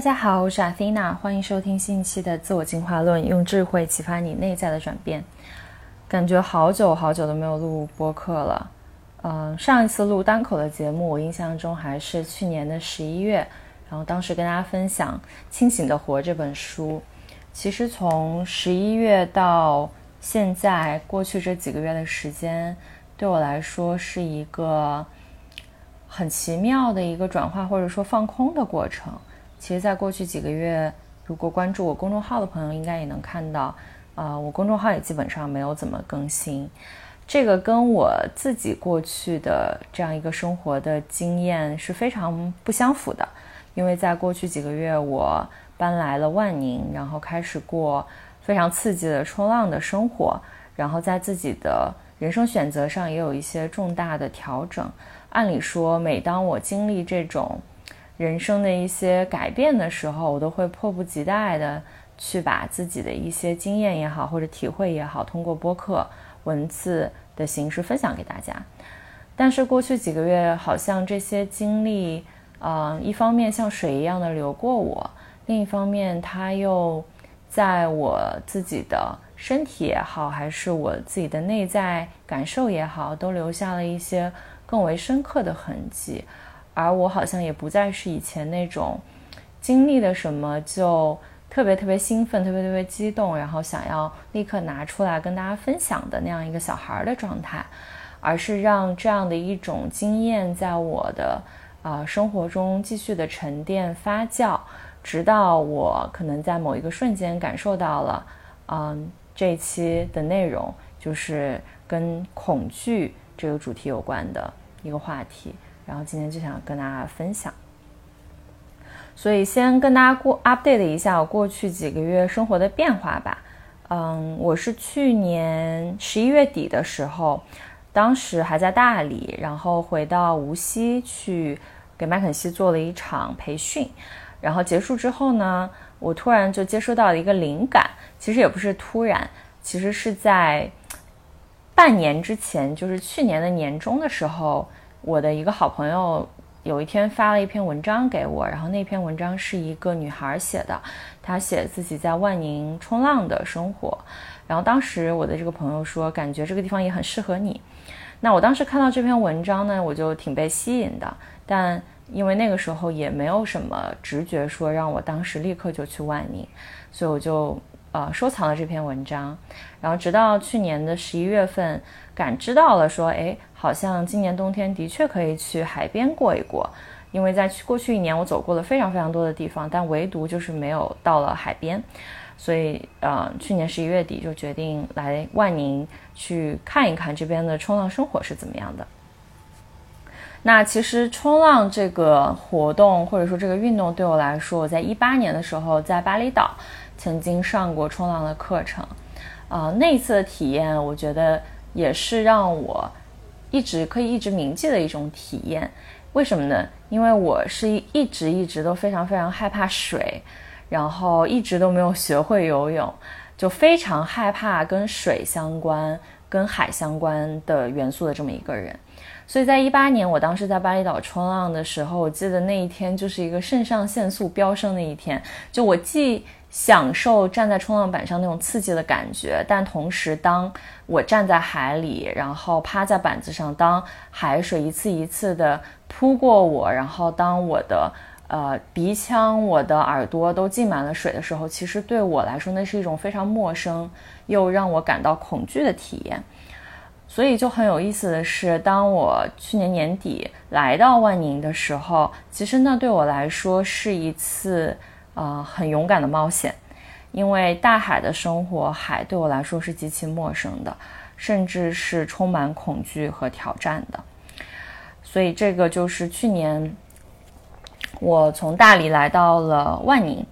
大家好，我是阿 n 娜，欢迎收听新一期的自我进化论，用智慧启发你内在的转变。感觉好久好久都没有录播客了，嗯，上一次录单口的节目，我印象中还是去年的十一月，然后当时跟大家分享《清醒的活》这本书。其实从十一月到现在，过去这几个月的时间，对我来说是一个很奇妙的一个转化或者说放空的过程。其实，在过去几个月，如果关注我公众号的朋友，应该也能看到，啊，我公众号也基本上没有怎么更新。这个跟我自己过去的这样一个生活的经验是非常不相符的。因为在过去几个月，我搬来了万宁，然后开始过非常刺激的冲浪的生活，然后在自己的人生选择上也有一些重大的调整。按理说，每当我经历这种，人生的一些改变的时候，我都会迫不及待的去把自己的一些经验也好，或者体会也好，通过播客文字的形式分享给大家。但是过去几个月，好像这些经历，呃，一方面像水一样的流过我，另一方面，它又在我自己的身体也好，还是我自己的内在感受也好，都留下了一些更为深刻的痕迹。而我好像也不再是以前那种经历了什么就特别特别兴奋、特别特别激动，然后想要立刻拿出来跟大家分享的那样一个小孩的状态，而是让这样的一种经验在我的啊生活中继续的沉淀发酵，直到我可能在某一个瞬间感受到了，嗯，这一期的内容就是跟恐惧这个主题有关的一个话题。然后今天就想跟大家分享，所以先跟大家过 update 一下我过去几个月生活的变化吧。嗯，我是去年十一月底的时候，当时还在大理，然后回到无锡去给麦肯锡做了一场培训，然后结束之后呢，我突然就接收到了一个灵感，其实也不是突然，其实是在半年之前，就是去年的年中的时候。我的一个好朋友有一天发了一篇文章给我，然后那篇文章是一个女孩写的，她写自己在万宁冲浪的生活。然后当时我的这个朋友说，感觉这个地方也很适合你。那我当时看到这篇文章呢，我就挺被吸引的，但因为那个时候也没有什么直觉说让我当时立刻就去万宁，所以我就呃收藏了这篇文章。然后直到去年的十一月份。感知到了，说，哎，好像今年冬天的确可以去海边过一过，因为在去过去一年，我走过了非常非常多的地方，但唯独就是没有到了海边，所以，呃，去年十一月底就决定来万宁去看一看这边的冲浪生活是怎么样的。那其实冲浪这个活动或者说这个运动对我来说，我在一八年的时候在巴厘岛曾经上过冲浪的课程，啊，那一次的体验，我觉得。也是让我一直可以一直铭记的一种体验，为什么呢？因为我是一直一直都非常非常害怕水，然后一直都没有学会游泳，就非常害怕跟水相关、跟海相关的元素的这么一个人。所以在一八年，我当时在巴厘岛冲浪的时候，我记得那一天就是一个肾上腺素飙升的一天，就我既享受站在冲浪板上那种刺激的感觉，但同时，当我站在海里，然后趴在板子上，当海水一次一次的扑过我，然后当我的呃鼻腔、我的耳朵都浸满了水的时候，其实对我来说，那是一种非常陌生又让我感到恐惧的体验。所以就很有意思的是，当我去年年底来到万宁的时候，其实那对我来说是一次。呃，很勇敢的冒险，因为大海的生活，海对我来说是极其陌生的，甚至是充满恐惧和挑战的。所以这个就是去年我从大理来到了万宁，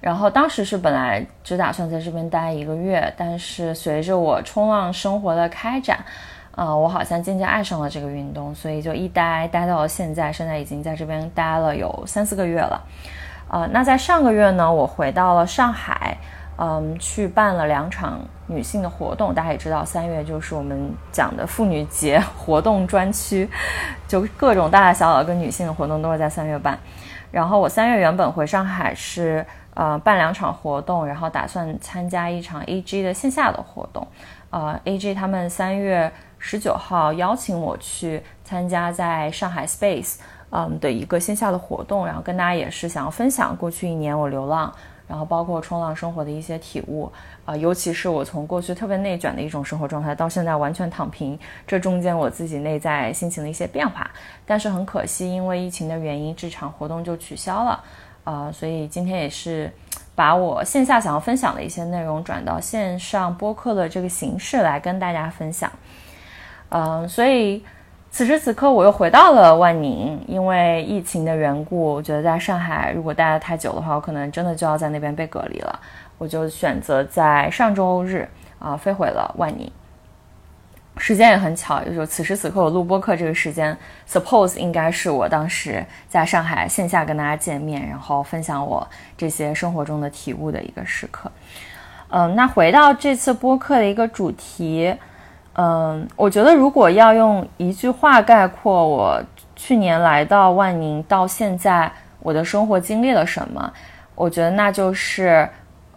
然后当时是本来只打算在这边待一个月，但是随着我冲浪生活的开展，啊，我好像渐渐爱上了这个运动，所以就一待待到了现在，现在已经在这边待了有三四个月了。呃，那在上个月呢，我回到了上海，嗯，去办了两场女性的活动。大家也知道，三月就是我们讲的妇女节活动专区，就各种大大小小跟女性的活动都是在三月办。然后我三月原本回上海是呃办两场活动，然后打算参加一场 AG 的线下的活动。呃，AG 他们三月十九号邀请我去参加在上海 Space 嗯的一个线下的活动，然后跟大家也是想要分享过去一年我流浪。然后包括冲浪生活的一些体悟啊，尤其是我从过去特别内卷的一种生活状态，到现在完全躺平，这中间我自己内在心情的一些变化。但是很可惜，因为疫情的原因，这场活动就取消了啊，所以今天也是把我线下想要分享的一些内容转到线上播客的这个形式来跟大家分享。嗯，所以。此时此刻，我又回到了万宁，因为疫情的缘故，我觉得在上海如果待得太久的话，我可能真的就要在那边被隔离了。我就选择在上周日啊飞回了万宁。时间也很巧，就是此时此刻我录播课这个时间，suppose 应该是我当时在上海线下跟大家见面，然后分享我这些生活中的体悟的一个时刻。嗯，那回到这次播客的一个主题。嗯，我觉得如果要用一句话概括我去年来到万宁到现在我的生活经历了什么，我觉得那就是，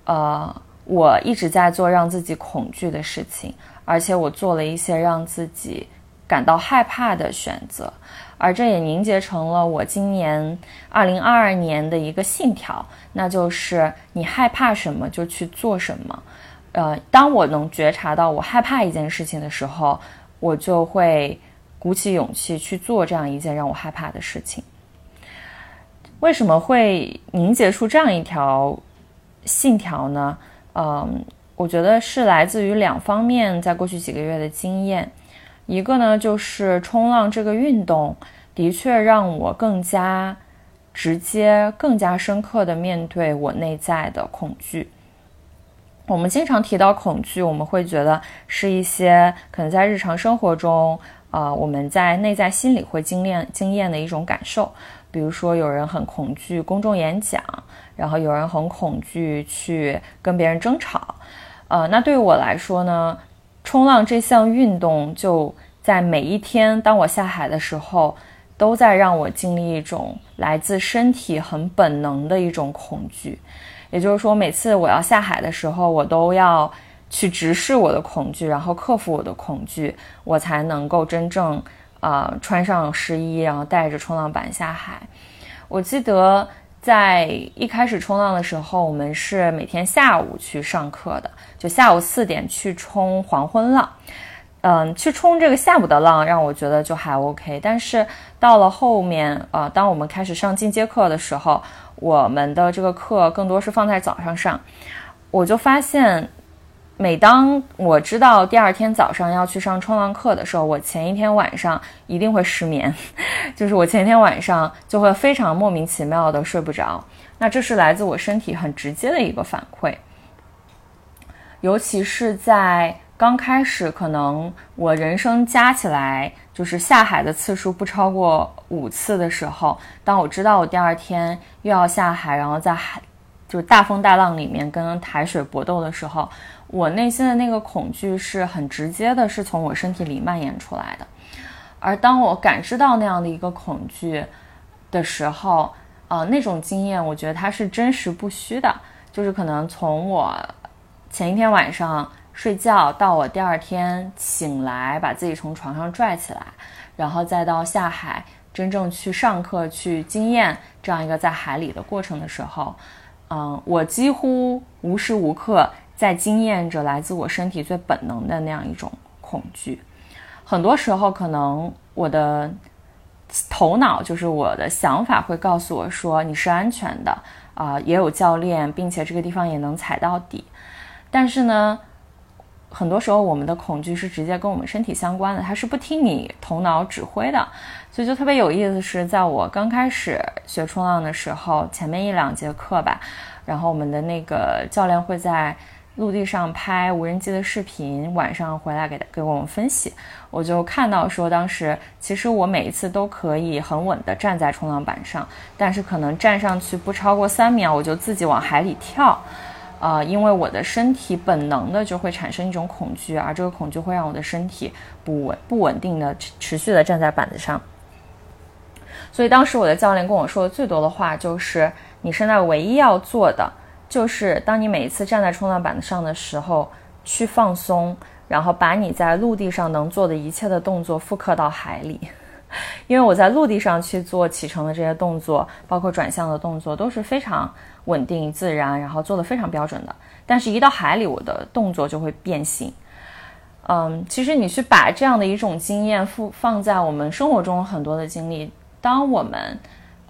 呃，我一直在做让自己恐惧的事情，而且我做了一些让自己感到害怕的选择，而这也凝结成了我今年二零二二年的一个信条，那就是你害怕什么就去做什么。呃，当我能觉察到我害怕一件事情的时候，我就会鼓起勇气去做这样一件让我害怕的事情。为什么会凝结出这样一条信条呢？嗯，我觉得是来自于两方面，在过去几个月的经验。一个呢，就是冲浪这个运动的确让我更加直接、更加深刻的面对我内在的恐惧。我们经常提到恐惧，我们会觉得是一些可能在日常生活中，呃，我们在内在心里会经验经验的一种感受。比如说，有人很恐惧公众演讲，然后有人很恐惧去跟别人争吵。呃，那对于我来说呢，冲浪这项运动就在每一天，当我下海的时候，都在让我经历一种来自身体很本能的一种恐惧。也就是说，每次我要下海的时候，我都要去直视我的恐惧，然后克服我的恐惧，我才能够真正啊穿上湿衣，然后带着冲浪板下海。我记得在一开始冲浪的时候，我们是每天下午去上课的，就下午四点去冲黄昏浪。嗯，去冲这个下午的浪，让我觉得就还 OK。但是到了后面，呃，当我们开始上进阶课的时候，我们的这个课更多是放在早上上，我就发现，每当我知道第二天早上要去上冲浪课的时候，我前一天晚上一定会失眠，就是我前一天晚上就会非常莫名其妙的睡不着。那这是来自我身体很直接的一个反馈，尤其是在刚开始，可能我人生加起来就是下海的次数不超过五次的时候，当我知道我第二天。又要下海，然后在海，就是大风大浪里面跟海水搏斗的时候，我内心的那个恐惧是很直接的，是从我身体里蔓延出来的。而当我感知到那样的一个恐惧的时候，呃，那种经验，我觉得它是真实不虚的。就是可能从我前一天晚上睡觉到我第二天醒来，把自己从床上拽起来，然后再到下海。真正去上课去经验这样一个在海里的过程的时候，嗯，我几乎无时无刻在经验着来自我身体最本能的那样一种恐惧。很多时候，可能我的头脑就是我的想法会告诉我说你是安全的啊，也有教练，并且这个地方也能踩到底。但是呢，很多时候我们的恐惧是直接跟我们身体相关的，它是不听你头脑指挥的。所以就特别有意思，是在我刚开始学冲浪的时候，前面一两节课吧，然后我们的那个教练会在陆地上拍无人机的视频，晚上回来给给我们分析。我就看到说，当时其实我每一次都可以很稳的站在冲浪板上，但是可能站上去不超过三秒，我就自己往海里跳，啊，因为我的身体本能的就会产生一种恐惧，而这个恐惧会让我的身体不稳不稳定的持续的站在板子上。所以当时我的教练跟我说的最多的话就是：你现在唯一要做的，就是当你每一次站在冲浪板上的时候，去放松，然后把你在陆地上能做的一切的动作复刻到海里。因为我在陆地上去做启程的这些动作，包括转向的动作，都是非常稳定自然，然后做的非常标准的。但是，一到海里，我的动作就会变形。嗯，其实你去把这样的一种经验复放在我们生活中很多的经历，当我们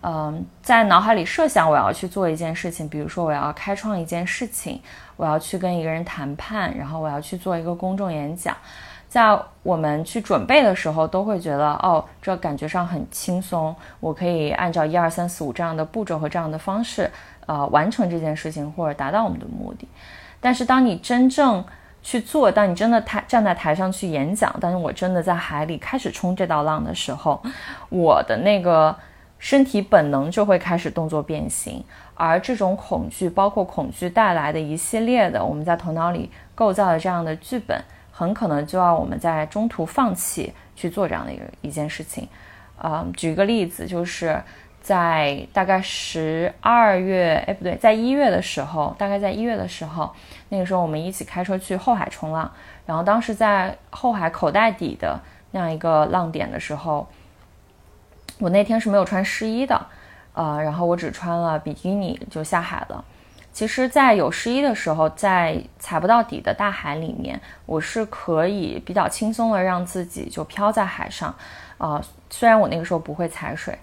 嗯在脑海里设想我要去做一件事情，比如说我要开创一件事情，我要去跟一个人谈判，然后我要去做一个公众演讲。在我们去准备的时候，都会觉得哦，这感觉上很轻松，我可以按照一二三四五这样的步骤和这样的方式，呃，完成这件事情或者达到我们的目的。但是当你真正去做，当你真的台站在台上去演讲，当我真的在海里开始冲这道浪的时候，我的那个身体本能就会开始动作变形，而这种恐惧，包括恐惧带来的一系列的我们在头脑里构造的这样的剧本。很可能就要我们在中途放弃去做这样的一个一件事情，啊，举个例子，就是在大概十二月，哎，不对，在一月的时候，大概在一月的时候，那个时候我们一起开车去后海冲浪，然后当时在后海口袋底的那样一个浪点的时候，我那天是没有穿湿衣的，呃，然后我只穿了比基尼就下海了。其实，在有湿衣的时候，在踩不到底的大海里面，我是可以比较轻松的让自己就漂在海上。啊，虽然我那个时候不会踩水，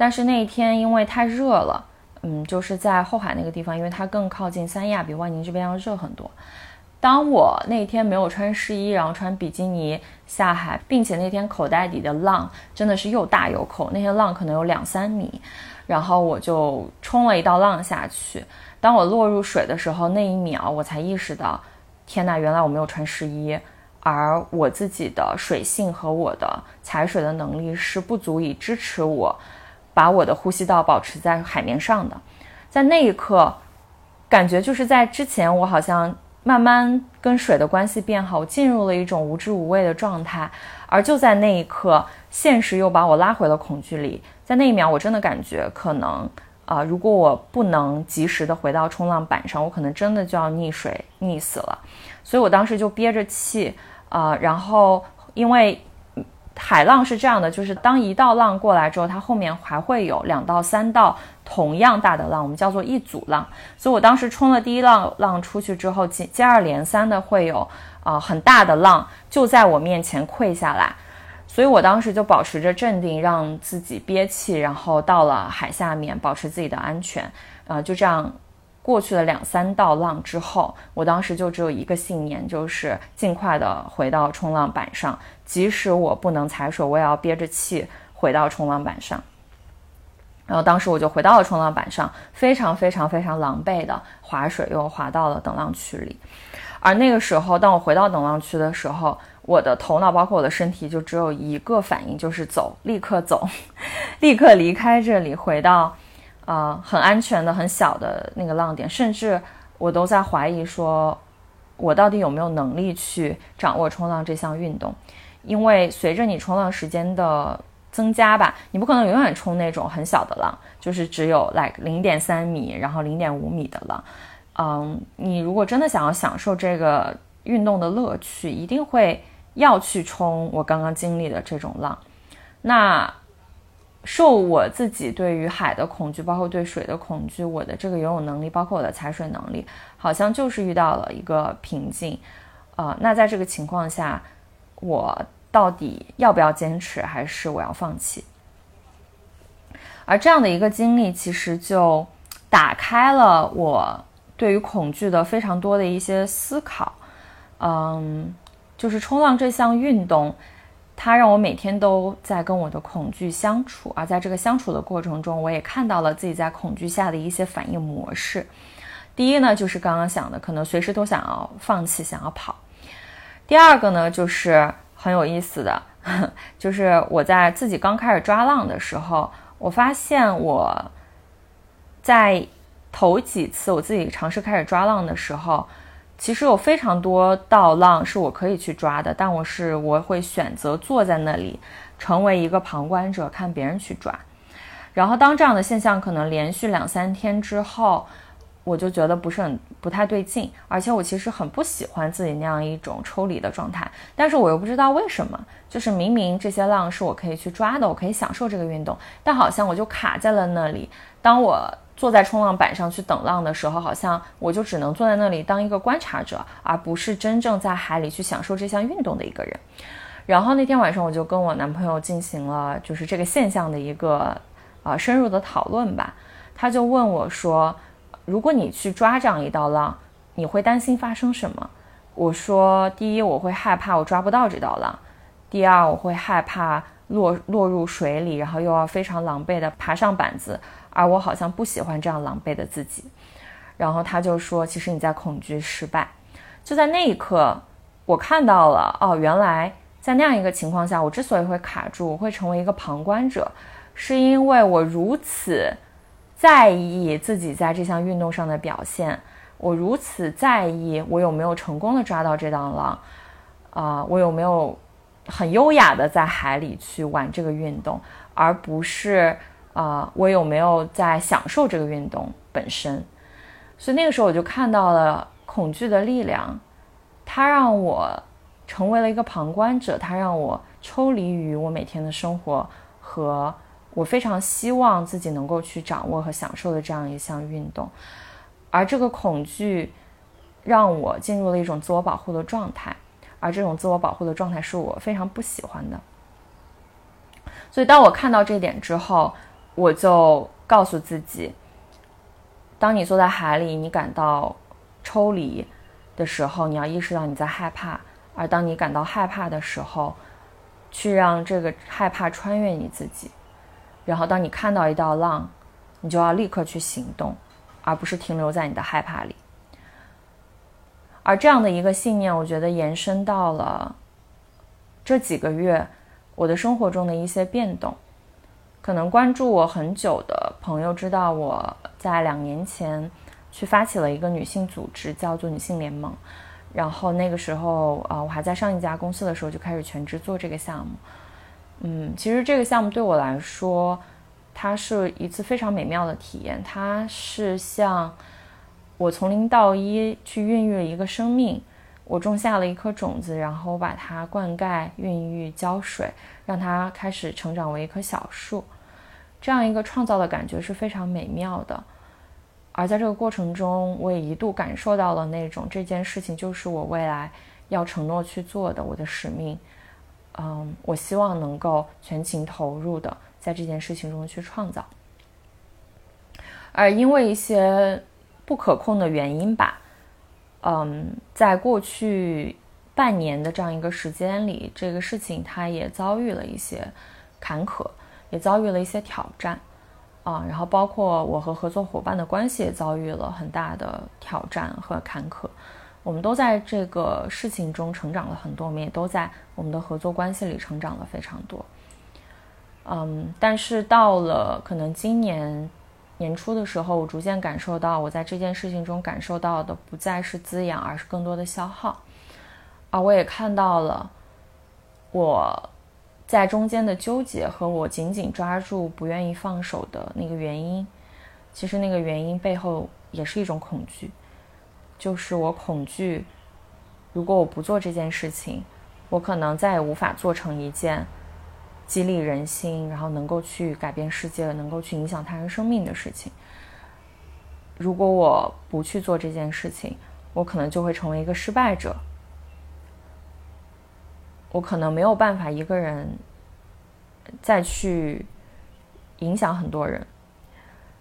但是那一天因为太热了，嗯，就是在后海那个地方，因为它更靠近三亚，比万宁这边要热很多。当我那天没有穿湿衣，然后穿比基尼下海，并且那天口袋底的浪真的是又大又口，那些浪可能有两三米，然后我就冲了一道浪下去。当我落入水的时候，那一秒我才意识到，天呐，原来我没有穿湿衣，而我自己的水性和我的踩水的能力是不足以支持我把我的呼吸道保持在海面上的。在那一刻，感觉就是在之前我好像慢慢跟水的关系变好，我进入了一种无知无畏的状态，而就在那一刻，现实又把我拉回了恐惧里。在那一秒，我真的感觉可能。啊！如果我不能及时的回到冲浪板上，我可能真的就要溺水溺死了。所以我当时就憋着气啊，然后因为海浪是这样的，就是当一道浪过来之后，它后面还会有两到三道同样大的浪，我们叫做一组浪。所以我当时冲了第一浪浪出去之后，接接二连三的会有啊很大的浪就在我面前溃下来。所以我当时就保持着镇定，让自己憋气，然后到了海下面，保持自己的安全。啊，就这样过去了两三道浪之后，我当时就只有一个信念，就是尽快的回到冲浪板上，即使我不能踩水，我也要憋着气回到冲浪板上。然后当时我就回到了冲浪板上，非常非常非常狼狈的划水，又划到了等浪区里。而那个时候，当我回到等浪区的时候，我的头脑包括我的身体就只有一个反应，就是走，立刻走，立刻离开这里，回到，呃，很安全的、很小的那个浪点。甚至我都在怀疑，说我到底有没有能力去掌握冲浪这项运动？因为随着你冲浪时间的增加吧，你不可能永远冲那种很小的浪，就是只有 like 零点三米，然后零点五米的浪。嗯，你如果真的想要享受这个运动的乐趣，一定会。要去冲我刚刚经历的这种浪，那受我自己对于海的恐惧，包括对水的恐惧，我的这个游泳能力，包括我的踩水能力，好像就是遇到了一个瓶颈，啊，那在这个情况下，我到底要不要坚持，还是我要放弃？而这样的一个经历，其实就打开了我对于恐惧的非常多的一些思考，嗯。就是冲浪这项运动，它让我每天都在跟我的恐惧相处，而在这个相处的过程中，我也看到了自己在恐惧下的一些反应模式。第一呢，就是刚刚想的，可能随时都想要放弃，想要跑。第二个呢，就是很有意思的，就是我在自己刚开始抓浪的时候，我发现我在头几次我自己尝试开始抓浪的时候。其实有非常多道浪是我可以去抓的，但我是我会选择坐在那里，成为一个旁观者，看别人去抓。然后当这样的现象可能连续两三天之后，我就觉得不是很不太对劲，而且我其实很不喜欢自己那样一种抽离的状态，但是我又不知道为什么，就是明明这些浪是我可以去抓的，我可以享受这个运动，但好像我就卡在了那里。当我坐在冲浪板上去等浪的时候，好像我就只能坐在那里当一个观察者，而不是真正在海里去享受这项运动的一个人。然后那天晚上我就跟我男朋友进行了就是这个现象的一个啊深入的讨论吧，他就问我说。如果你去抓这样一道浪，你会担心发生什么？我说，第一，我会害怕我抓不到这道浪；第二，我会害怕落落入水里，然后又要非常狼狈地爬上板子，而我好像不喜欢这样狼狈的自己。然后他就说，其实你在恐惧失败。就在那一刻，我看到了，哦，原来在那样一个情况下，我之所以会卡住，会成为一个旁观者，是因为我如此。在意自己在这项运动上的表现，我如此在意我有没有成功的抓到这档狼，啊，我有没有很优雅的在海里去玩这个运动，而不是啊，我有没有在享受这个运动本身。所以那个时候我就看到了恐惧的力量，它让我成为了一个旁观者，它让我抽离于我每天的生活和。我非常希望自己能够去掌握和享受的这样一项运动，而这个恐惧让我进入了一种自我保护的状态，而这种自我保护的状态是我非常不喜欢的。所以，当我看到这点之后，我就告诉自己：，当你坐在海里，你感到抽离的时候，你要意识到你在害怕；，而当你感到害怕的时候，去让这个害怕穿越你自己。然后，当你看到一道浪，你就要立刻去行动，而不是停留在你的害怕里。而这样的一个信念，我觉得延伸到了这几个月我的生活中的一些变动。可能关注我很久的朋友知道，我在两年前去发起了一个女性组织，叫做女性联盟。然后那个时候，啊，我还在上一家公司的时候，就开始全职做这个项目。嗯，其实这个项目对我来说，它是一次非常美妙的体验。它是像我从零到一去孕育了一个生命，我种下了一颗种子，然后把它灌溉、孕育、浇水，让它开始成长为一棵小树。这样一个创造的感觉是非常美妙的。而在这个过程中，我也一度感受到了那种这件事情就是我未来要承诺去做的我的使命。嗯，我希望能够全情投入的在这件事情中去创造，而因为一些不可控的原因吧，嗯，在过去半年的这样一个时间里，这个事情它也遭遇了一些坎坷，也遭遇了一些挑战，啊，然后包括我和合作伙伴的关系也遭遇了很大的挑战和坎坷。我们都在这个事情中成长了很多，我们也都在我们的合作关系里成长了非常多。嗯，但是到了可能今年年初的时候，我逐渐感受到，我在这件事情中感受到的不再是滋养，而是更多的消耗。啊我也看到了我在中间的纠结和我紧紧抓住不愿意放手的那个原因。其实那个原因背后也是一种恐惧。就是我恐惧，如果我不做这件事情，我可能再也无法做成一件激励人心，然后能够去改变世界、能够去影响他人生命的事情。如果我不去做这件事情，我可能就会成为一个失败者。我可能没有办法一个人再去影响很多人。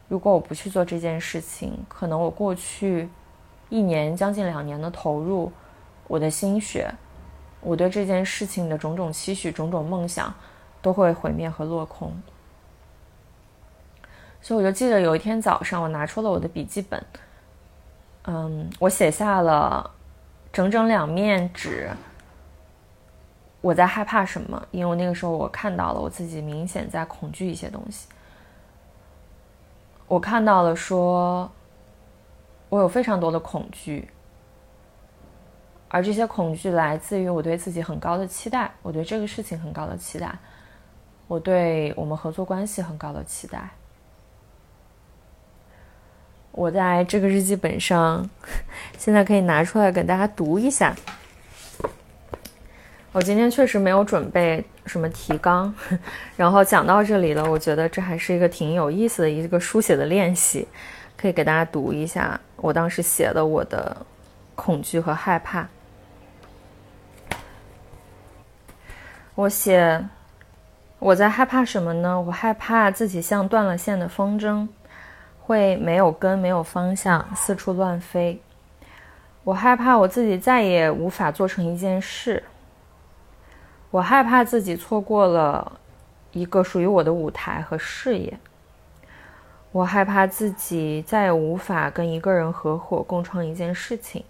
如果我不去做这件事情，可能我过去。一年将近两年的投入，我的心血，我对这件事情的种种期许、种种梦想，都会毁灭和落空。所以我就记得有一天早上，我拿出了我的笔记本，嗯，我写下了整整两面纸。我在害怕什么？因为那个时候我看到了我自己明显在恐惧一些东西。我看到了说。我有非常多的恐惧，而这些恐惧来自于我对自己很高的期待，我对这个事情很高的期待，我对我们合作关系很高的期待，我在这个日记本上，现在可以拿出来给大家读一下。我今天确实没有准备什么提纲，然后讲到这里了，我觉得这还是一个挺有意思的一个书写的练习，可以给大家读一下我当时写的我的恐惧和害怕。我写我在害怕什么呢？我害怕自己像断了线的风筝，会没有根、没有方向，四处乱飞。我害怕我自己再也无法做成一件事。我害怕自己错过了一个属于我的舞台和事业。我害怕自己再也无法跟一个人合伙共创一件事情。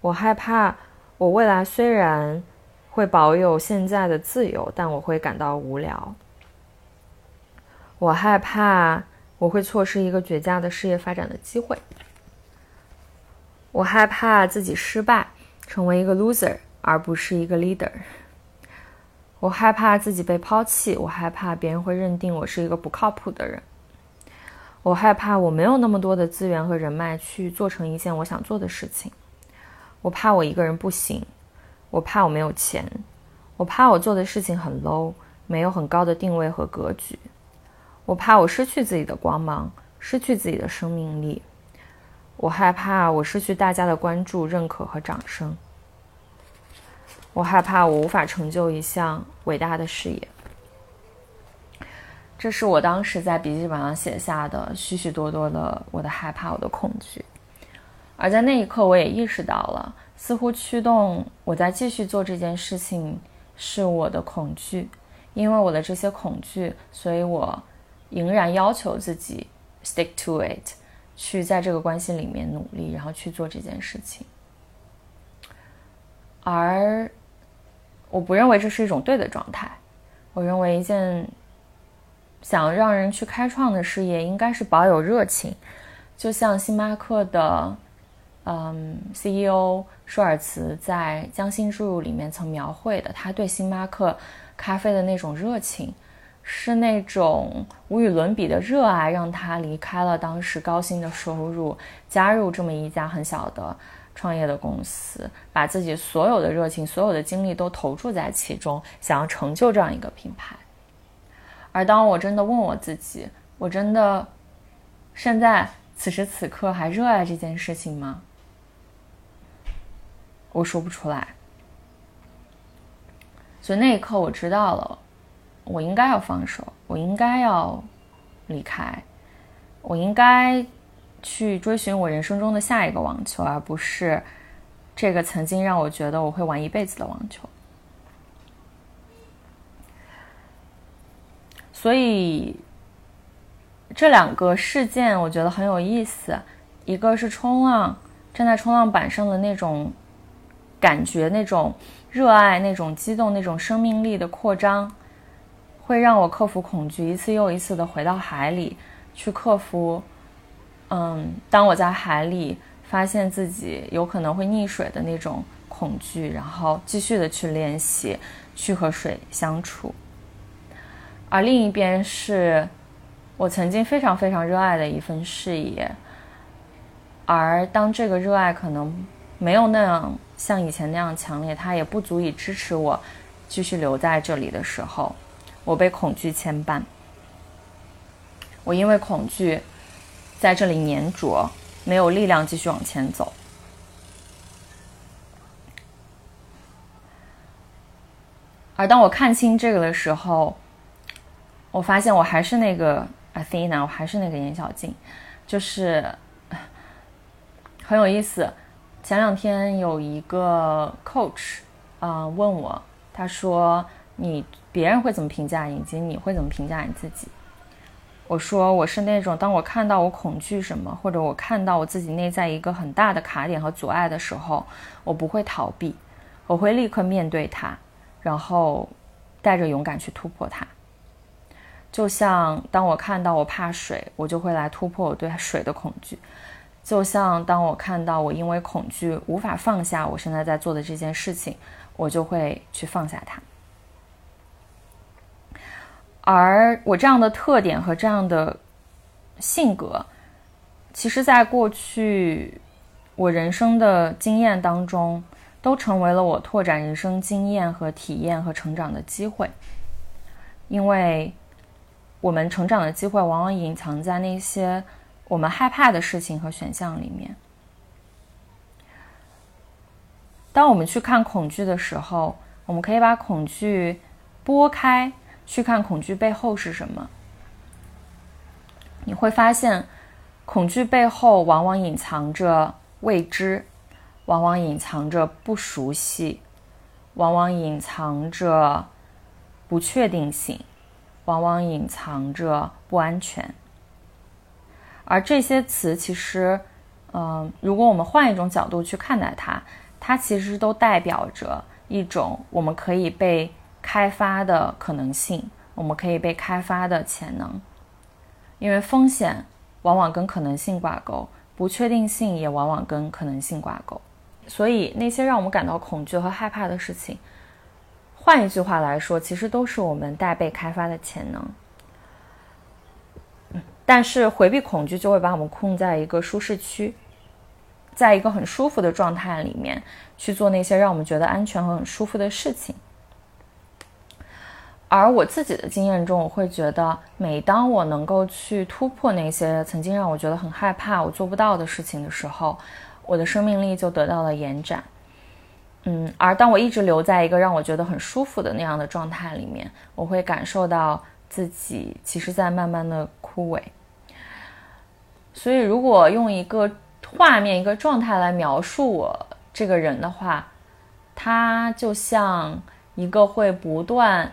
我害怕我未来虽然会保有现在的自由，但我会感到无聊。我害怕我会错失一个绝佳的事业发展的机会。我害怕自己失败，成为一个 loser。而不是一个 leader。我害怕自己被抛弃，我害怕别人会认定我是一个不靠谱的人。我害怕我没有那么多的资源和人脉去做成一件我想做的事情。我怕我一个人不行。我怕我没有钱。我怕我做的事情很 low，没有很高的定位和格局。我怕我失去自己的光芒，失去自己的生命力。我害怕我失去大家的关注、认可和掌声。我害怕我无法成就一项伟大的事业，这是我当时在笔记本上写下的许许多多的我的害怕、我的恐惧。而在那一刻，我也意识到了，似乎驱动我在继续做这件事情是我的恐惧，因为我的这些恐惧，所以我仍然要求自己 stick to it，去在这个关系里面努力，然后去做这件事情，而。我不认为这是一种对的状态。我认为一件想让人去开创的事业，应该是保有热情。就像星巴克的嗯 CEO 舒尔茨在《将心注入》里面曾描绘的，他对星巴克咖啡的那种热情，是那种无与伦比的热爱，让他离开了当时高薪的收入，加入这么一家很小的。创业的公司，把自己所有的热情、所有的精力都投注在其中，想要成就这样一个品牌。而当我真的问我自己，我真的现在此时此刻还热爱这件事情吗？我说不出来。所以那一刻我知道了，我应该要放手，我应该要离开，我应该。去追寻我人生中的下一个网球，而不是这个曾经让我觉得我会玩一辈子的网球。所以这两个事件我觉得很有意思，一个是冲浪，站在冲浪板上的那种感觉，那种热爱，那种激动，那种生命力的扩张，会让我克服恐惧，一次又一次的回到海里去克服。嗯，当我在海里发现自己有可能会溺水的那种恐惧，然后继续的去练习，去和水相处。而另一边是我曾经非常非常热爱的一份事业，而当这个热爱可能没有那样像以前那样强烈，它也不足以支持我继续留在这里的时候，我被恐惧牵绊，我因为恐惧。在这里粘着，没有力量继续往前走。而当我看清这个的时候，我发现我还是那个 Athena，我还是那个严小静，就是很有意思。前两天有一个 coach 啊问我，他说：“你别人会怎么评价你，以及你会怎么评价你自己？”我说我是那种，当我看到我恐惧什么，或者我看到我自己内在一个很大的卡点和阻碍的时候，我不会逃避，我会立刻面对它，然后带着勇敢去突破它。就像当我看到我怕水，我就会来突破我对水的恐惧；就像当我看到我因为恐惧无法放下我现在在做的这件事情，我就会去放下它。而我这样的特点和这样的性格，其实，在过去我人生的经验当中，都成为了我拓展人生经验和体验和成长的机会。因为，我们成长的机会往往隐藏在那些我们害怕的事情和选项里面。当我们去看恐惧的时候，我们可以把恐惧拨开，去看恐惧背后是什么。你会发现，恐惧背后往往隐藏着未知，往往隐藏着不熟悉，往往隐藏着不确定性，往往隐藏着不安全。而这些词，其实，嗯，如果我们换一种角度去看待它，它其实都代表着一种我们可以被开发的可能性，我们可以被开发的潜能。因为风险往往跟可能性挂钩，不确定性也往往跟可能性挂钩，所以那些让我们感到恐惧和害怕的事情，换一句话来说，其实都是我们待被开发的潜能。但是回避恐惧就会把我们困在一个舒适区，在一个很舒服的状态里面去做那些让我们觉得安全和很舒服的事情。而我自己的经验中，我会觉得，每当我能够去突破那些曾经让我觉得很害怕、我做不到的事情的时候，我的生命力就得到了延展。嗯，而当我一直留在一个让我觉得很舒服的那样的状态里面，我会感受到自己其实在慢慢的枯萎。所以，如果用一个画面、一个状态来描述我这个人的话，他就像一个会不断。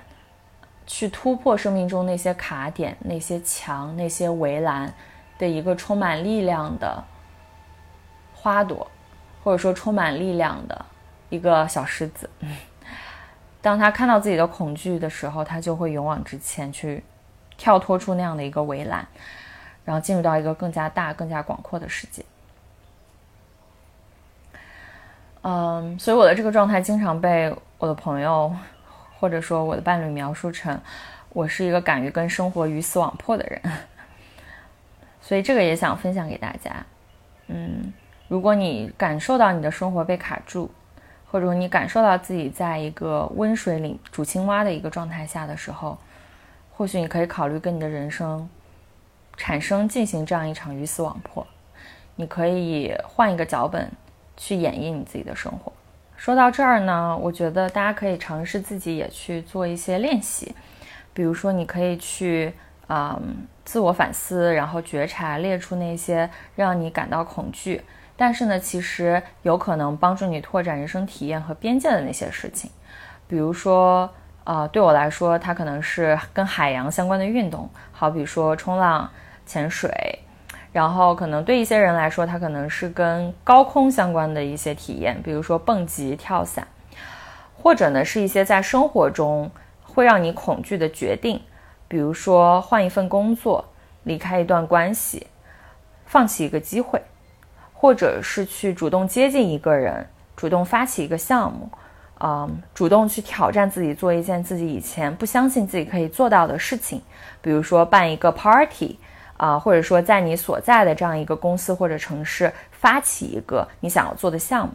去突破生命中那些卡点、那些墙、那些围栏的一个充满力量的花朵，或者说充满力量的一个小狮子。当他看到自己的恐惧的时候，他就会勇往直前，去跳脱出那样的一个围栏，然后进入到一个更加大、更加广阔的世界。嗯，所以我的这个状态经常被我的朋友。或者说，我的伴侣描述成我是一个敢于跟生活鱼死网破的人，所以这个也想分享给大家。嗯，如果你感受到你的生活被卡住，或者你感受到自己在一个温水里煮青蛙的一个状态下的时候，或许你可以考虑跟你的人生产生进行这样一场鱼死网破。你可以换一个脚本去演绎你自己的生活。说到这儿呢，我觉得大家可以尝试自己也去做一些练习，比如说你可以去嗯自我反思，然后觉察，列出那些让你感到恐惧，但是呢，其实有可能帮助你拓展人生体验和边界的那些事情。比如说，呃，对我来说，它可能是跟海洋相关的运动，好比说冲浪、潜水。然后可能对一些人来说，它可能是跟高空相关的一些体验，比如说蹦极、跳伞，或者呢是一些在生活中会让你恐惧的决定，比如说换一份工作、离开一段关系、放弃一个机会，或者是去主动接近一个人、主动发起一个项目，嗯，主动去挑战自己做一件自己以前不相信自己可以做到的事情，比如说办一个 party。啊，或者说在你所在的这样一个公司或者城市发起一个你想要做的项目。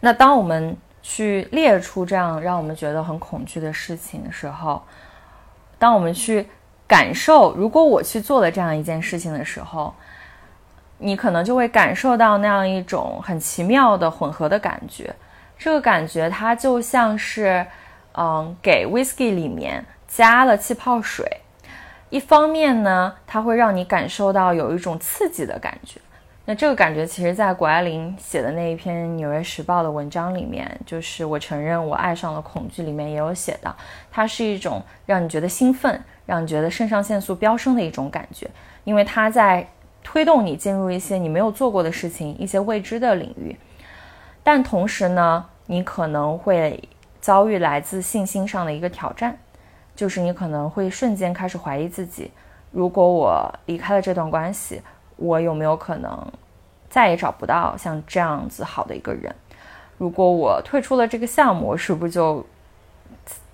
那当我们去列出这样让我们觉得很恐惧的事情的时候，当我们去感受，如果我去做了这样一件事情的时候，你可能就会感受到那样一种很奇妙的混合的感觉。这个感觉它就像是，嗯，给 whisky 里面加了气泡水。一方面呢，它会让你感受到有一种刺激的感觉。那这个感觉，其实在谷爱凌写的那一篇《纽约时报》的文章里面，就是我承认我爱上了恐惧里面也有写到，它是一种让你觉得兴奋，让你觉得肾上腺素飙升的一种感觉，因为它在推动你进入一些你没有做过的事情，一些未知的领域。但同时呢，你可能会遭遇来自信心上的一个挑战。就是你可能会瞬间开始怀疑自己，如果我离开了这段关系，我有没有可能再也找不到像这样子好的一个人？如果我退出了这个项目，是不是就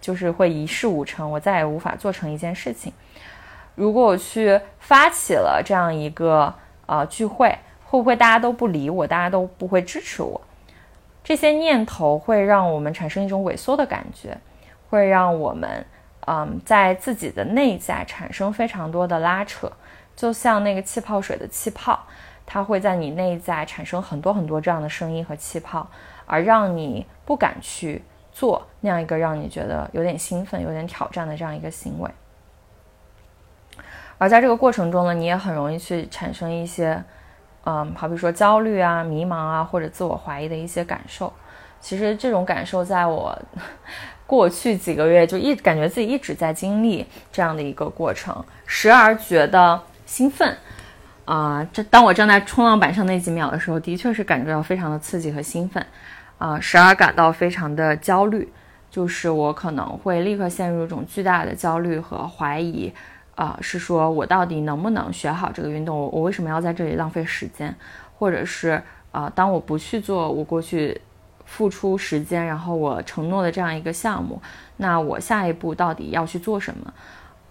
就是会一事无成？我再也无法做成一件事情？如果我去发起了这样一个呃聚会，会不会大家都不理我，大家都不会支持我？这些念头会让我们产生一种萎缩的感觉，会让我们嗯在自己的内在产生非常多的拉扯，就像那个气泡水的气泡，它会在你内在产生很多很多这样的声音和气泡，而让你不敢去做那样一个让你觉得有点兴奋、有点挑战的这样一个行为。而在这个过程中呢，你也很容易去产生一些，嗯，好比说焦虑啊、迷茫啊，或者自我怀疑的一些感受。其实这种感受在我过去几个月就一感觉自己一直在经历这样的一个过程，时而觉得兴奋，啊，这当我站在冲浪板上那几秒的时候，的确是感觉到非常的刺激和兴奋，啊，时而感到非常的焦虑，就是我可能会立刻陷入一种巨大的焦虑和怀疑。啊，是说我到底能不能学好这个运动？我我为什么要在这里浪费时间？或者是啊，当我不去做我过去付出时间，然后我承诺的这样一个项目，那我下一步到底要去做什么？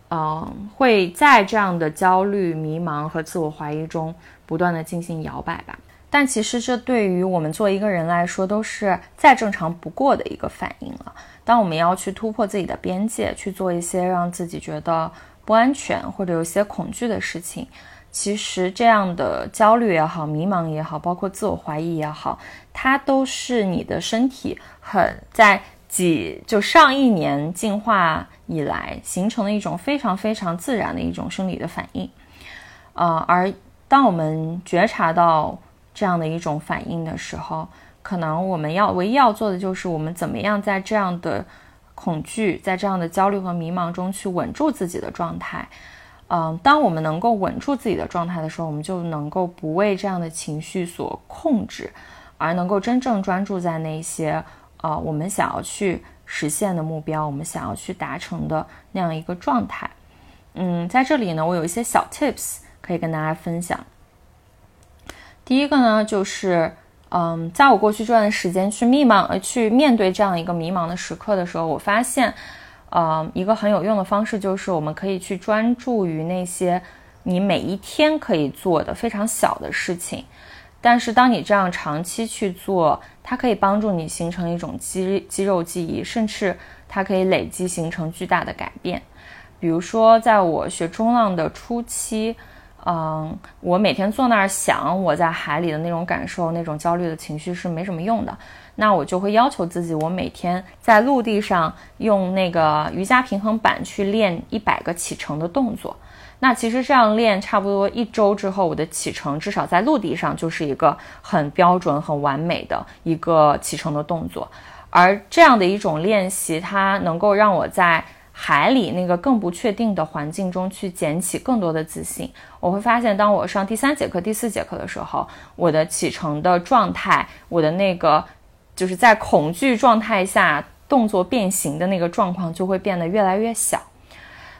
嗯，会在这样的焦虑、迷茫和自我怀疑中不断的进行摇摆吧。但其实这对于我们做一个人来说，都是再正常不过的一个反应了。当我们要去突破自己的边界，去做一些让自己觉得。不安全或者有些恐惧的事情，其实这样的焦虑也好、迷茫也好、包括自我怀疑也好，它都是你的身体很在几就上亿年进化以来形成的一种非常非常自然的一种生理的反应。呃，而当我们觉察到这样的一种反应的时候，可能我们要唯一要做的就是我们怎么样在这样的。恐惧在这样的焦虑和迷茫中去稳住自己的状态，嗯，当我们能够稳住自己的状态的时候，我们就能够不为这样的情绪所控制，而能够真正专注在那些呃我们想要去实现的目标，我们想要去达成的那样一个状态。嗯，在这里呢，我有一些小 tips 可以跟大家分享。第一个呢，就是。嗯，在我过去这段时间去迷茫呃去面对这样一个迷茫的时刻的时候，我发现，呃，一个很有用的方式就是我们可以去专注于那些你每一天可以做的非常小的事情。但是当你这样长期去做，它可以帮助你形成一种肌肌肉记忆，甚至它可以累积形成巨大的改变。比如说，在我学冲浪的初期。嗯，我每天坐那儿想我在海里的那种感受，那种焦虑的情绪是没什么用的。那我就会要求自己，我每天在陆地上用那个瑜伽平衡板去练一百个启程的动作。那其实这样练差不多一周之后，我的启程至少在陆地上就是一个很标准、很完美的一个启程的动作。而这样的一种练习，它能够让我在。海里那个更不确定的环境中去捡起更多的自信，我会发现，当我上第三节课、第四节课的时候，我的启程的状态，我的那个就是在恐惧状态下动作变形的那个状况就会变得越来越小。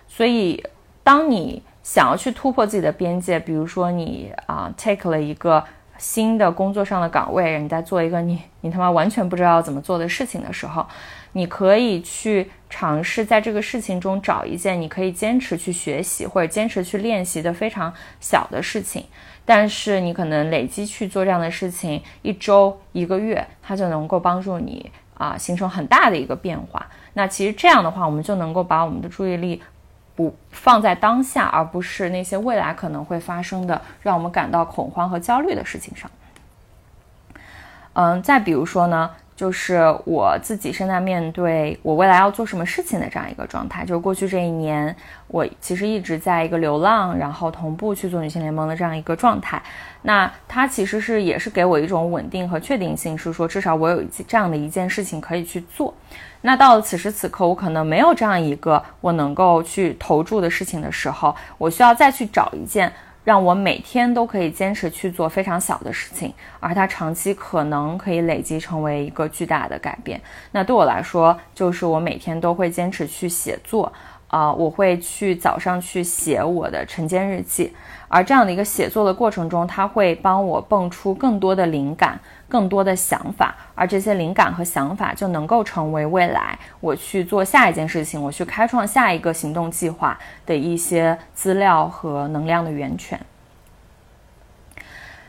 所以，当你想要去突破自己的边界，比如说你啊 take 了一个新的工作上的岗位，你在做一个你你他妈完全不知道怎么做的事情的时候。你可以去尝试在这个事情中找一件你可以坚持去学习或者坚持去练习的非常小的事情，但是你可能累积去做这样的事情一周一个月，它就能够帮助你啊形成很大的一个变化。那其实这样的话，我们就能够把我们的注意力不放在当下，而不是那些未来可能会发生的让我们感到恐慌和焦虑的事情上。嗯，再比如说呢？就是我自己现在面对我未来要做什么事情的这样一个状态，就是过去这一年，我其实一直在一个流浪，然后同步去做女性联盟的这样一个状态。那它其实是也是给我一种稳定和确定性，是说至少我有这样的一件事情可以去做。那到了此时此刻，我可能没有这样一个我能够去投注的事情的时候，我需要再去找一件。让我每天都可以坚持去做非常小的事情，而它长期可能可以累积成为一个巨大的改变。那对我来说，就是我每天都会坚持去写作，啊，我会去早上去写我的晨间日记，而这样的一个写作的过程中，它会帮我蹦出更多的灵感、更多的想法，而这些灵感和想法就能够成为未来我去做下一件事情、我去开创下一个行动计划的一些资料和能量的源泉。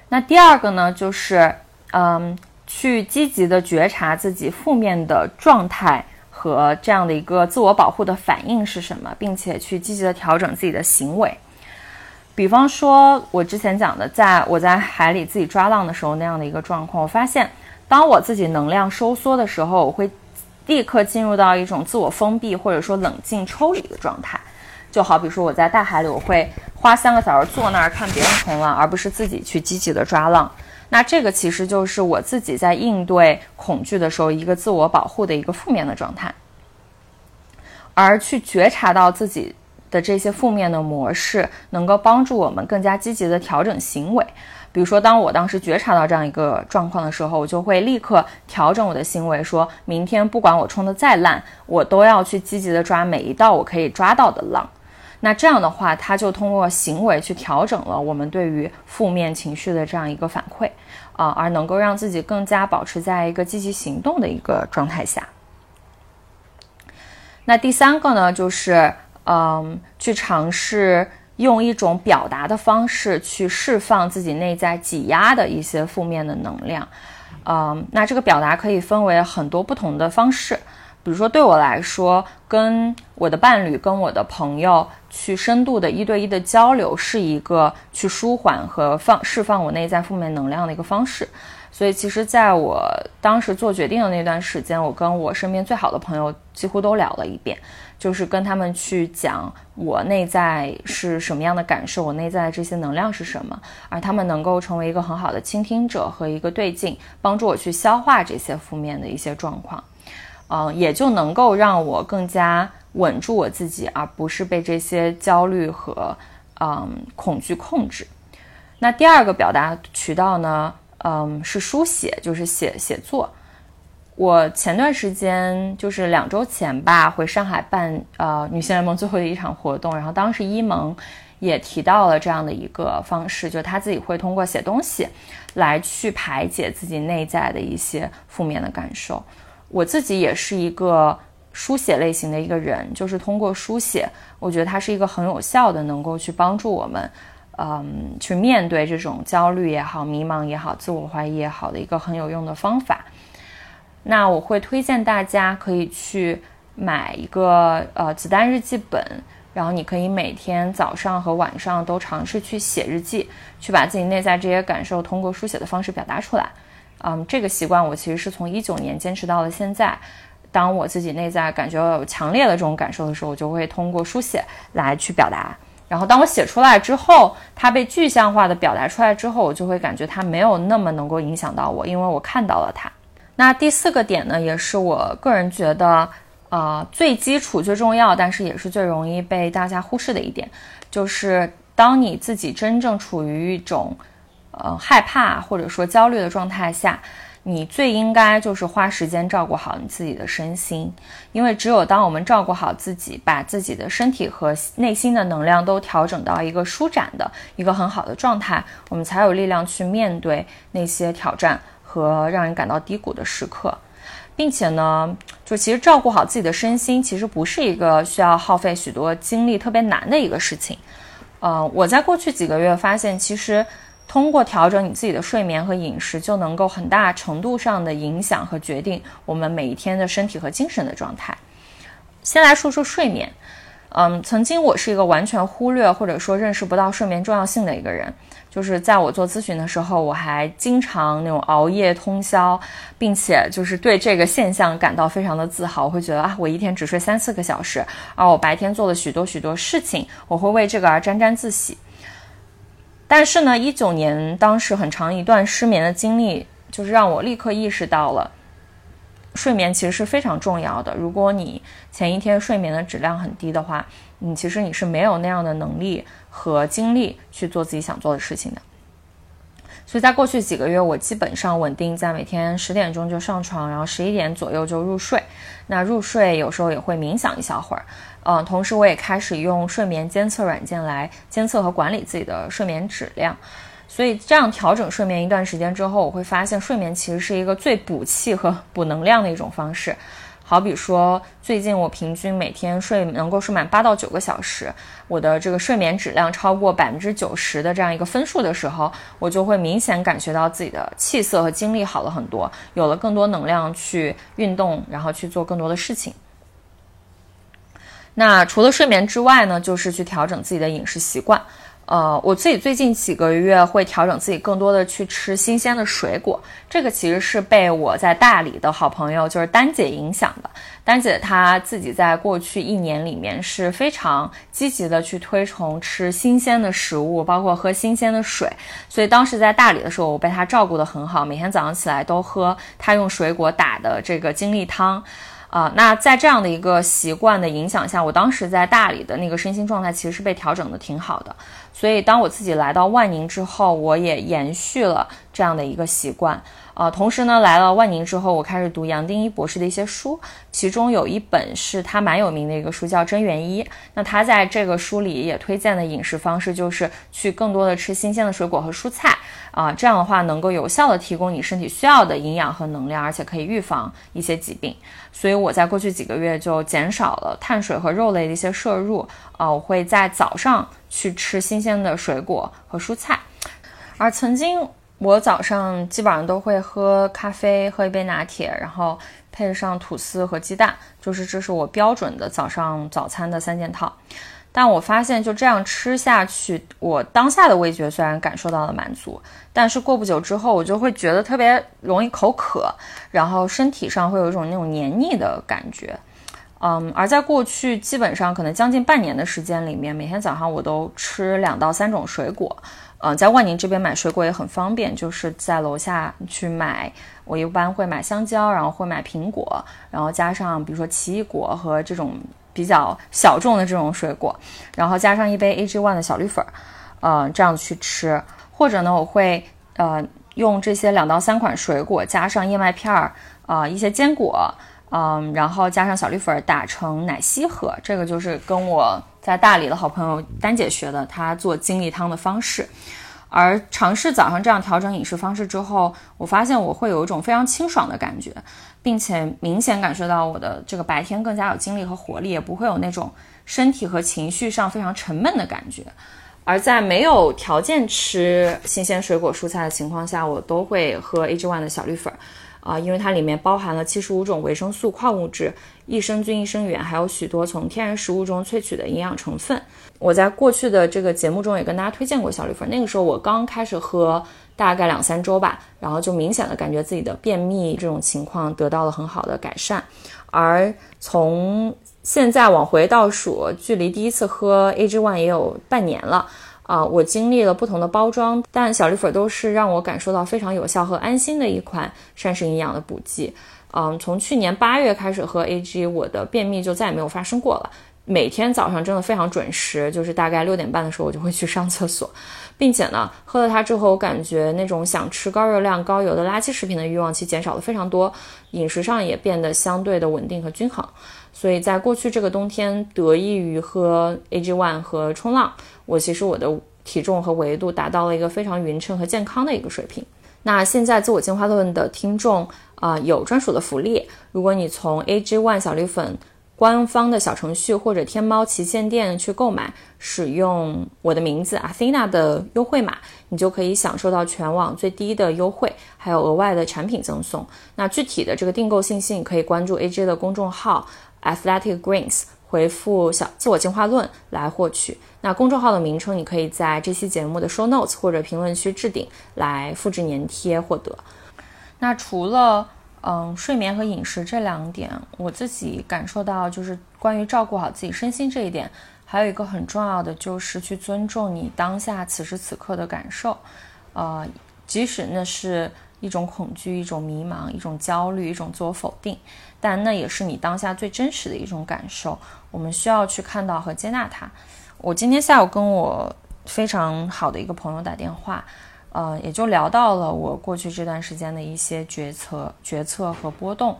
那第二个呢，就是嗯，去积极的觉察自己负面的状态。和这样的一个自我保护的反应是什么，并且去积极的调整自己的行为。比方说，我之前讲的，在我在海里自己抓浪的时候那样的一个状况，我发现，当我自己能量收缩的时候，我会立刻进入到一种自我封闭或者说冷静抽离的状态。就好比说，我在大海里，我会花三个小时坐那儿看别人冲浪，而不是自己去积极的抓浪。那这个其实就是我自己在应对恐惧的时候一个自我保护的一个负面的状态，而去觉察到自己的这些负面的模式，能够帮助我们更加积极的调整行为。比如说，当我当时觉察到这样一个状况的时候，我就会立刻调整我的行为，说明天不管我冲的再烂，我都要去积极的抓每一道我可以抓到的浪。那这样的话，他就通过行为去调整了我们对于负面情绪的这样一个反馈，啊，而能够让自己更加保持在一个积极行动的一个状态下。那第三个呢，就是嗯，去尝试用一种表达的方式去释放自己内在挤压的一些负面的能量，嗯，那这个表达可以分为很多不同的方式。比如说，对我来说，跟我的伴侣、跟我的朋友去深度的一对一的交流，是一个去舒缓和放释放我内在负面能量的一个方式。所以，其实在我当时做决定的那段时间，我跟我身边最好的朋友几乎都聊了一遍，就是跟他们去讲我内在是什么样的感受，我内在的这些能量是什么，而他们能够成为一个很好的倾听者和一个对镜，帮助我去消化这些负面的一些状况。嗯，也就能够让我更加稳住我自己，而不是被这些焦虑和嗯恐惧控制。那第二个表达渠道呢，嗯，是书写，就是写写作。我前段时间就是两周前吧，回上海办呃女性联盟最后的一场活动，然后当时一萌也提到了这样的一个方式，就他自己会通过写东西来去排解自己内在的一些负面的感受。我自己也是一个书写类型的一个人，就是通过书写，我觉得它是一个很有效的，能够去帮助我们，嗯，去面对这种焦虑也好、迷茫也好、自我怀疑也好的一个很有用的方法。那我会推荐大家可以去买一个呃子弹日记本，然后你可以每天早上和晚上都尝试去写日记，去把自己内在这些感受通过书写的方式表达出来。嗯，这个习惯我其实是从一九年坚持到了现在。当我自己内在感觉有强烈的这种感受的时候，我就会通过书写来去表达。然后当我写出来之后，它被具象化的表达出来之后，我就会感觉它没有那么能够影响到我，因为我看到了它。那第四个点呢，也是我个人觉得呃最基础、最重要，但是也是最容易被大家忽视的一点，就是当你自己真正处于一种。呃，害怕或者说焦虑的状态下，你最应该就是花时间照顾好你自己的身心，因为只有当我们照顾好自己，把自己的身体和内心的能量都调整到一个舒展的一个很好的状态，我们才有力量去面对那些挑战和让人感到低谷的时刻，并且呢，就其实照顾好自己的身心，其实不是一个需要耗费许多精力、特别难的一个事情。呃，我在过去几个月发现，其实。通过调整你自己的睡眠和饮食，就能够很大程度上的影响和决定我们每一天的身体和精神的状态。先来说说睡眠，嗯，曾经我是一个完全忽略或者说认识不到睡眠重要性的一个人，就是在我做咨询的时候，我还经常那种熬夜通宵，并且就是对这个现象感到非常的自豪，我会觉得啊，我一天只睡三四个小时，而我白天做了许多许多事情，我会为这个而沾沾自喜。但是呢，一九年当时很长一段失眠的经历，就是让我立刻意识到了，睡眠其实是非常重要的。如果你前一天睡眠的质量很低的话，你其实你是没有那样的能力和精力去做自己想做的事情的。所以在过去几个月，我基本上稳定在每天十点钟就上床，然后十一点左右就入睡。那入睡有时候也会冥想一小会儿，嗯，同时我也开始用睡眠监测软件来监测和管理自己的睡眠质量。所以这样调整睡眠一段时间之后，我会发现睡眠其实是一个最补气和补能量的一种方式。好比说，最近我平均每天睡能够睡满八到九个小时，我的这个睡眠质量超过百分之九十的这样一个分数的时候，我就会明显感觉到自己的气色和精力好了很多，有了更多能量去运动，然后去做更多的事情。那除了睡眠之外呢，就是去调整自己的饮食习惯。呃，我自己最近几个月会调整自己更多的去吃新鲜的水果，这个其实是被我在大理的好朋友就是丹姐影响的。丹姐她自己在过去一年里面是非常积极的去推崇吃新鲜的食物，包括喝新鲜的水。所以当时在大理的时候，我被她照顾得很好，每天早上起来都喝她用水果打的这个精力汤。啊，那在这样的一个习惯的影响下，我当时在大理的那个身心状态其实是被调整的挺好的。所以，当我自己来到万宁之后，我也延续了这样的一个习惯。呃，同时呢，来了万宁之后，我开始读杨定一博士的一些书，其中有一本是他蛮有名的一个书，叫《真元一》。那他在这个书里也推荐的饮食方式，就是去更多的吃新鲜的水果和蔬菜。啊，这样的话能够有效的提供你身体需要的营养和能量，而且可以预防一些疾病。所以我在过去几个月就减少了碳水和肉类的一些摄入。啊，我会在早上去吃新鲜的水果和蔬菜。而曾经我早上基本上都会喝咖啡，喝一杯拿铁，然后配上吐司和鸡蛋，就是这是我标准的早上早餐的三件套。但我发现就这样吃下去，我当下的味觉虽然感受到了满足，但是过不久之后，我就会觉得特别容易口渴，然后身体上会有一种那种黏腻的感觉。嗯，而在过去基本上可能将近半年的时间里面，每天早上我都吃两到三种水果。嗯，在万宁这边买水果也很方便，就是在楼下去买。我一般会买香蕉，然后会买苹果，然后加上比如说奇异果和这种。比较小众的这种水果，然后加上一杯 A G One 的小绿粉，呃，这样去吃，或者呢，我会呃用这些两到三款水果，加上燕麦片儿，啊，一些坚果，嗯，然后加上小绿粉打成奶昔喝，这个就是跟我在大理的好朋友丹姐学的，她做精力汤的方式。而尝试早上这样调整饮食方式之后，我发现我会有一种非常清爽的感觉，并且明显感受到我的这个白天更加有精力和活力，也不会有那种身体和情绪上非常沉闷的感觉。而在没有条件吃新鲜水果蔬菜的情况下，我都会喝 A G One 的小绿粉儿。啊，因为它里面包含了七十五种维生素、矿物质、益生菌、益生元，还有许多从天然食物中萃取的营养成分。我在过去的这个节目中也跟大家推荐过小绿粉，那个时候我刚开始喝，大概两三周吧，然后就明显的感觉自己的便秘这种情况得到了很好的改善。而从现在往回倒数，距离第一次喝 A G One 也有半年了。啊，我经历了不同的包装，但小绿粉都是让我感受到非常有效和安心的一款膳食营养的补剂。嗯，从去年八月开始喝 AG，我的便秘就再也没有发生过了。每天早上真的非常准时，就是大概六点半的时候我就会去上厕所，并且呢，喝了它之后，我感觉那种想吃高热量、高油的垃圾食品的欲望其减少了非常多，饮食上也变得相对的稳定和均衡。所以在过去这个冬天，得益于喝 AG One 和冲浪。我其实我的体重和维度达到了一个非常匀称和健康的一个水平。那现在自我进化论的听众啊有专属的福利，如果你从 A G One 小绿粉官方的小程序或者天猫旗舰店去购买，使用我的名字 Athena 的优惠码，你就可以享受到全网最低的优惠，还有额外的产品赠送。那具体的这个订购信息，你可以关注 A J 的公众号 Athletic Greens。回复“小自我进化论”来获取。那公众号的名称，你可以在这期节目的 show notes 或者评论区置顶来复制粘贴获得。那除了嗯睡眠和饮食这两点，我自己感受到就是关于照顾好自己身心这一点，还有一个很重要的就是去尊重你当下此时此刻的感受，呃，即使那是一种恐惧、一种迷茫、一种焦虑、一种自我否定。但那也是你当下最真实的一种感受，我们需要去看到和接纳它。我今天下午跟我非常好的一个朋友打电话，呃，也就聊到了我过去这段时间的一些决策、决策和波动。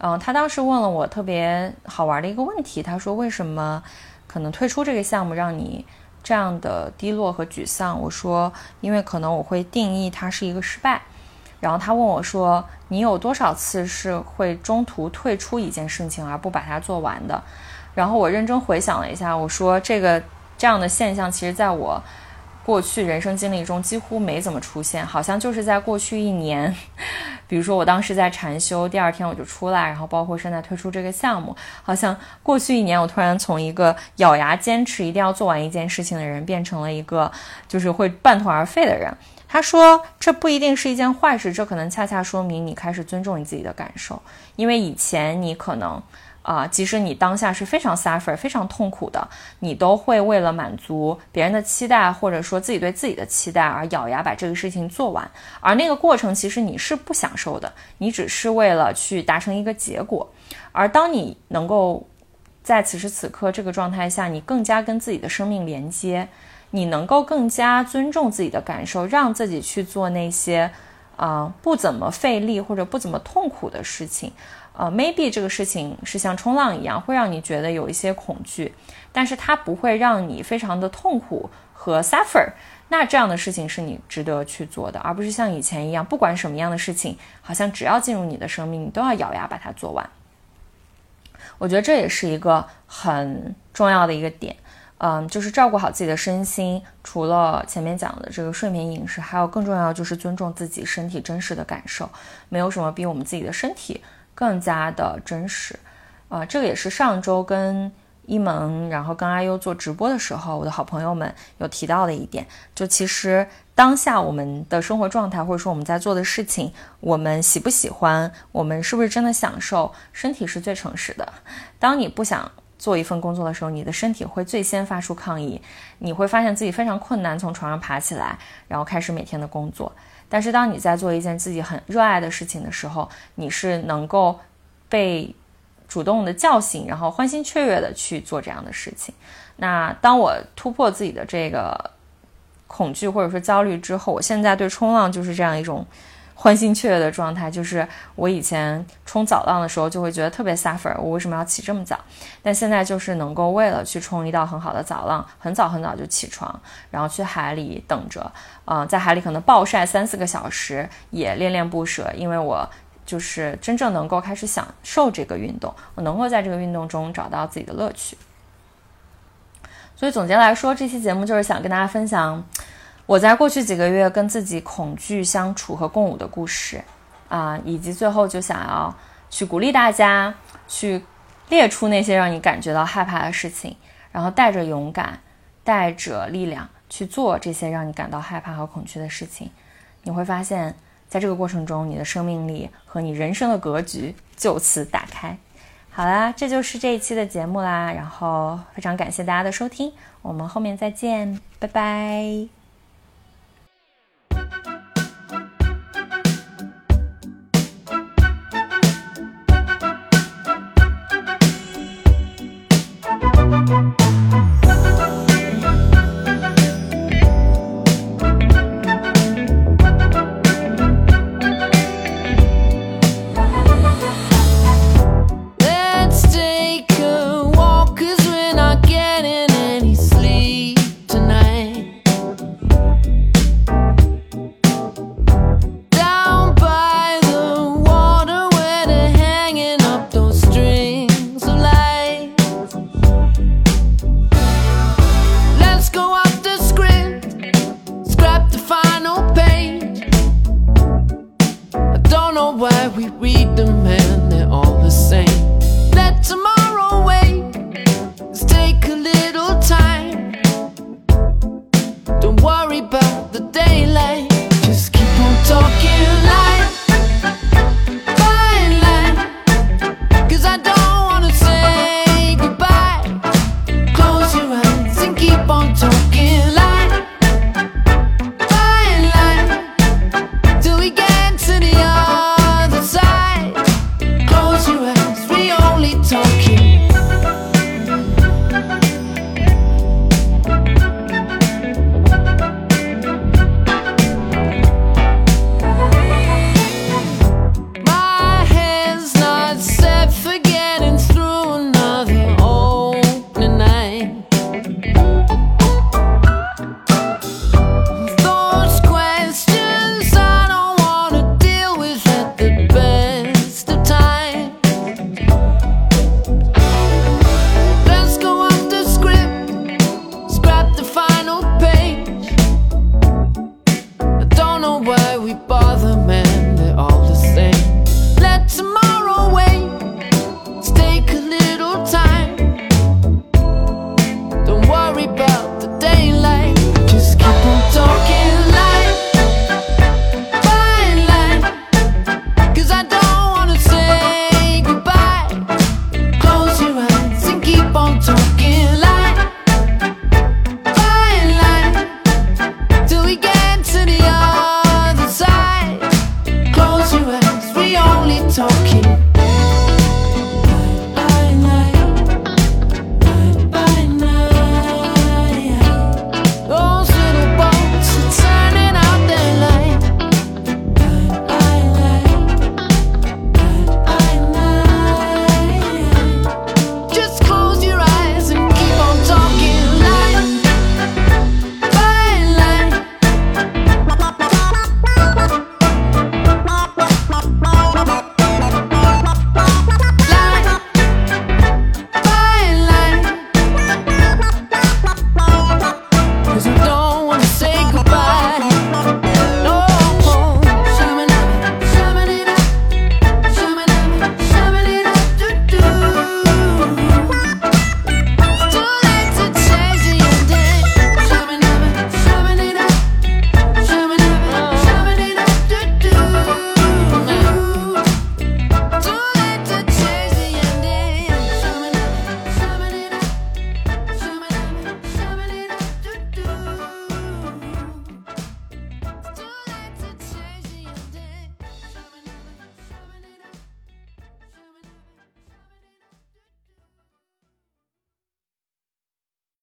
嗯，他当时问了我特别好玩的一个问题，他说：“为什么可能退出这个项目让你这样的低落和沮丧？”我说：“因为可能我会定义它是一个失败。”然后他问我说：“你有多少次是会中途退出一件事情而不把它做完的？”然后我认真回想了一下，我说：“这个这样的现象，其实在我。”过去人生经历中几乎没怎么出现，好像就是在过去一年，比如说我当时在禅修，第二天我就出来，然后包括现在退出这个项目，好像过去一年我突然从一个咬牙坚持一定要做完一件事情的人，变成了一个就是会半途而废的人。他说这不一定是一件坏事，这可能恰恰说明你开始尊重你自己的感受，因为以前你可能。啊，即使你当下是非常 suffer、非常痛苦的，你都会为了满足别人的期待，或者说自己对自己的期待而咬牙把这个事情做完。而那个过程其实你是不享受的，你只是为了去达成一个结果。而当你能够在此时此刻这个状态下，你更加跟自己的生命连接，你能够更加尊重自己的感受，让自己去做那些啊不怎么费力或者不怎么痛苦的事情。呃，maybe 这个事情是像冲浪一样，会让你觉得有一些恐惧，但是它不会让你非常的痛苦和 suffer。那这样的事情是你值得去做的，而不是像以前一样，不管什么样的事情，好像只要进入你的生命，你都要咬牙把它做完。我觉得这也是一个很重要的一个点，嗯，就是照顾好自己的身心。除了前面讲的这个睡眠饮食，还有更重要就是尊重自己身体真实的感受。没有什么比我们自己的身体。更加的真实，啊，这个也是上周跟一萌，然后跟阿优做直播的时候，我的好朋友们有提到的一点，就其实当下我们的生活状态，或者说我们在做的事情，我们喜不喜欢，我们是不是真的享受，身体是最诚实的。当你不想做一份工作的时候，你的身体会最先发出抗议，你会发现自己非常困难，从床上爬起来，然后开始每天的工作。但是当你在做一件自己很热爱的事情的时候，你是能够被主动的叫醒，然后欢欣雀跃的去做这样的事情。那当我突破自己的这个恐惧或者说焦虑之后，我现在对冲浪就是这样一种。欢欣雀跃的状态，就是我以前冲早浪的时候就会觉得特别 suffer，我为什么要起这么早？但现在就是能够为了去冲一道很好的早浪，很早很早就起床，然后去海里等着，嗯，在海里可能暴晒三四个小时也恋恋不舍，因为我就是真正能够开始享受这个运动，我能够在这个运动中找到自己的乐趣。所以总结来说，这期节目就是想跟大家分享。我在过去几个月跟自己恐惧相处和共舞的故事，啊，以及最后就想要去鼓励大家去列出那些让你感觉到害怕的事情，然后带着勇敢，带着力量去做这些让你感到害怕和恐惧的事情，你会发现在这个过程中，你的生命力和你人生的格局就此打开。好啦，这就是这一期的节目啦，然后非常感谢大家的收听，我们后面再见，拜拜。